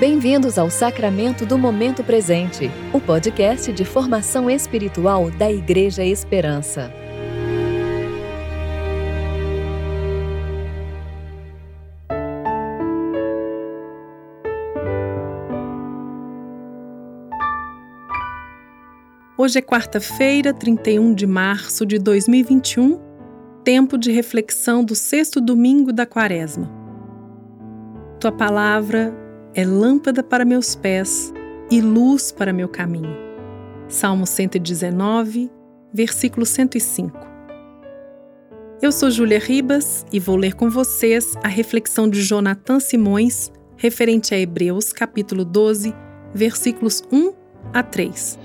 Bem-vindos ao Sacramento do Momento Presente, o podcast de formação espiritual da Igreja Esperança. Hoje é quarta-feira, 31 de março de 2021, tempo de reflexão do sexto domingo da quaresma. Tua palavra é lâmpada para meus pés e luz para meu caminho. Salmo 119, versículo 105. Eu sou Júlia Ribas e vou ler com vocês a reflexão de Jonathan Simões referente a Hebreus, capítulo 12, versículos 1 a 3.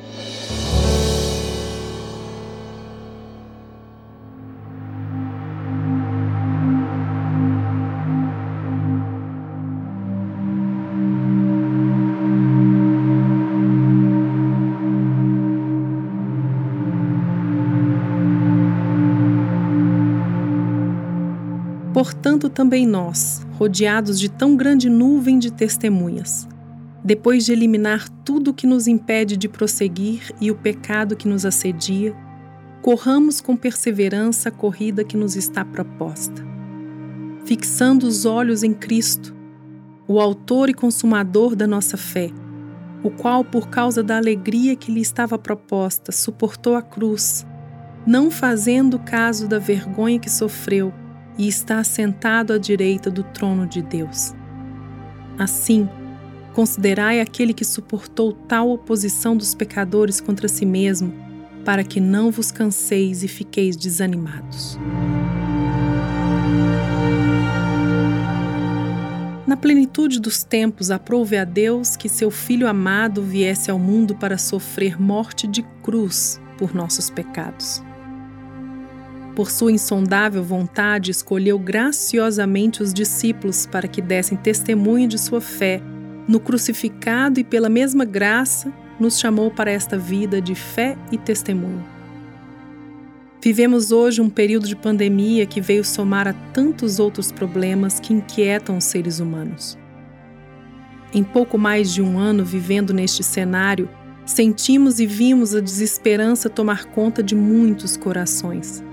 Portanto, também nós, rodeados de tão grande nuvem de testemunhas, depois de eliminar tudo que nos impede de prosseguir e o pecado que nos assedia, corramos com perseverança a corrida que nos está proposta. Fixando os olhos em Cristo, o Autor e Consumador da nossa fé, o qual, por causa da alegria que lhe estava proposta, suportou a cruz, não fazendo caso da vergonha que sofreu e está assentado à direita do trono de Deus. Assim, considerai aquele que suportou tal oposição dos pecadores contra si mesmo, para que não vos canseis e fiqueis desanimados. Na plenitude dos tempos, aprouve a Deus que seu Filho amado viesse ao mundo para sofrer morte de cruz por nossos pecados por sua insondável vontade, escolheu graciosamente os discípulos para que dessem testemunho de sua fé no crucificado e, pela mesma graça, nos chamou para esta vida de fé e testemunho. Vivemos hoje um período de pandemia que veio somar a tantos outros problemas que inquietam os seres humanos. Em pouco mais de um ano vivendo neste cenário, sentimos e vimos a desesperança tomar conta de muitos corações.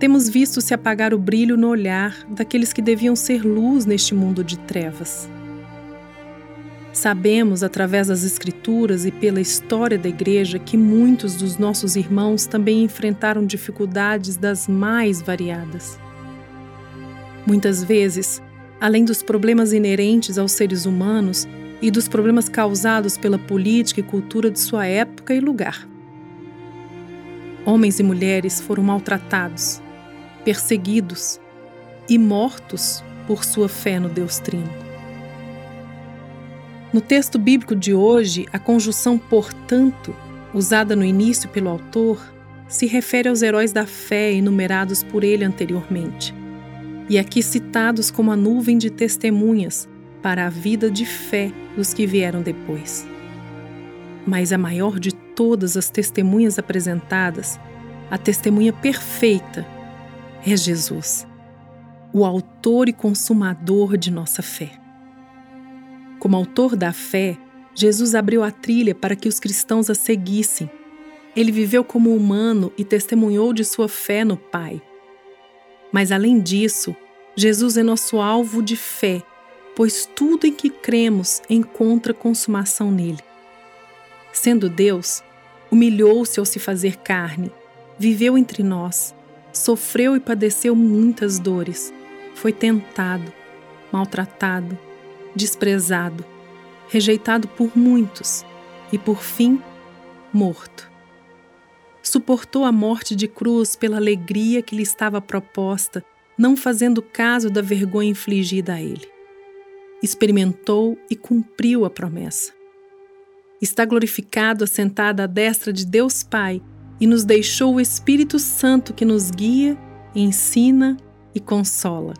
Temos visto se apagar o brilho no olhar daqueles que deviam ser luz neste mundo de trevas. Sabemos, através das Escrituras e pela história da Igreja, que muitos dos nossos irmãos também enfrentaram dificuldades das mais variadas. Muitas vezes, além dos problemas inerentes aos seres humanos e dos problemas causados pela política e cultura de sua época e lugar. Homens e mulheres foram maltratados, perseguidos e mortos por sua fé no Deus Trino. No texto bíblico de hoje, a conjunção portanto, usada no início pelo autor, se refere aos heróis da fé enumerados por ele anteriormente, e aqui citados como a nuvem de testemunhas para a vida de fé dos que vieram depois. Mas a maior de todas as testemunhas apresentadas, a testemunha perfeita é Jesus, o autor e consumador de nossa fé. Como autor da fé, Jesus abriu a trilha para que os cristãos a seguissem. Ele viveu como humano e testemunhou de sua fé no Pai. Mas além disso, Jesus é nosso alvo de fé, pois tudo em que cremos encontra consumação nele. Sendo Deus, humilhou-se ao se fazer carne, viveu entre nós Sofreu e padeceu muitas dores. Foi tentado, maltratado, desprezado, rejeitado por muitos e, por fim, morto. Suportou a morte de cruz pela alegria que lhe estava proposta, não fazendo caso da vergonha infligida a ele. Experimentou e cumpriu a promessa. Está glorificado assentado à destra de Deus Pai e nos deixou o Espírito Santo que nos guia, ensina e consola.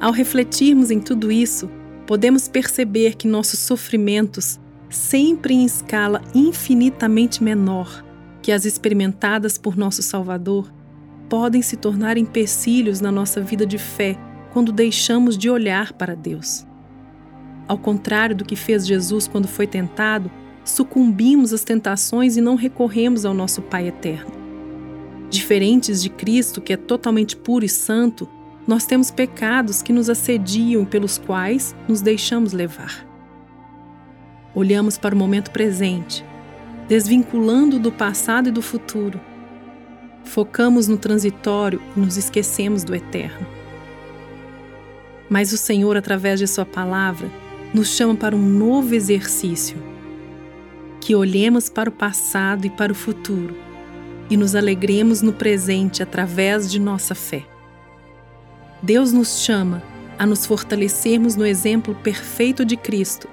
Ao refletirmos em tudo isso, podemos perceber que nossos sofrimentos, sempre em escala infinitamente menor que as experimentadas por nosso Salvador, podem se tornar empecilhos na nossa vida de fé quando deixamos de olhar para Deus. Ao contrário do que fez Jesus quando foi tentado, sucumbimos às tentações e não recorremos ao nosso Pai eterno. Diferentes de Cristo, que é totalmente puro e santo, nós temos pecados que nos assediam e pelos quais nos deixamos levar. Olhamos para o momento presente, desvinculando do passado e do futuro. Focamos no transitório e nos esquecemos do eterno. Mas o Senhor, através de Sua palavra, nos chama para um novo exercício. Que olhemos para o passado e para o futuro e nos alegremos no presente através de nossa fé. Deus nos chama a nos fortalecermos no exemplo perfeito de Cristo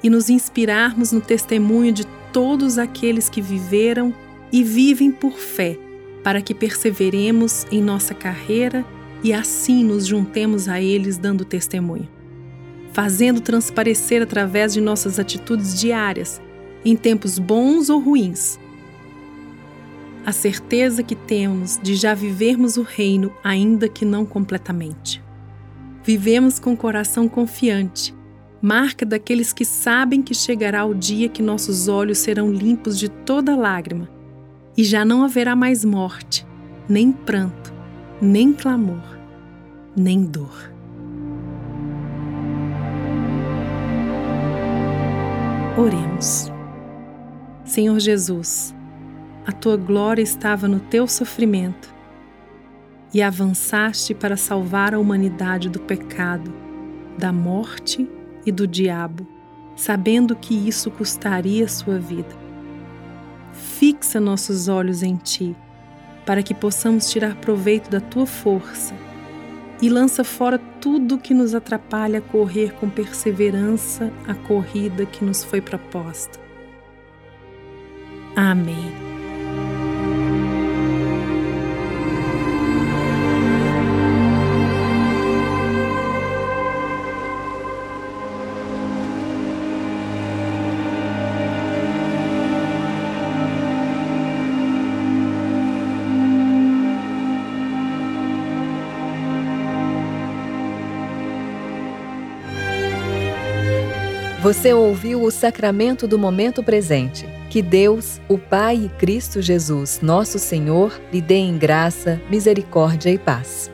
e nos inspirarmos no testemunho de todos aqueles que viveram e vivem por fé, para que perseveremos em nossa carreira e assim nos juntemos a eles dando testemunho, fazendo transparecer através de nossas atitudes diárias, em tempos bons ou ruins, a certeza que temos de já vivermos o reino, ainda que não completamente. Vivemos com o coração confiante, marca daqueles que sabem que chegará o dia que nossos olhos serão limpos de toda lágrima e já não haverá mais morte, nem pranto, nem clamor, nem dor. Oremos. Senhor Jesus, a tua glória estava no teu sofrimento e avançaste para salvar a humanidade do pecado, da morte e do diabo, sabendo que isso custaria sua vida. Fixa nossos olhos em ti, para que possamos tirar proveito da tua força e lança fora tudo que nos atrapalha a correr com perseverança a corrida que nos foi proposta. Amém. Você ouviu o sacramento do momento presente. Que Deus, o Pai e Cristo Jesus, nosso Senhor, lhe dê em graça, misericórdia e paz.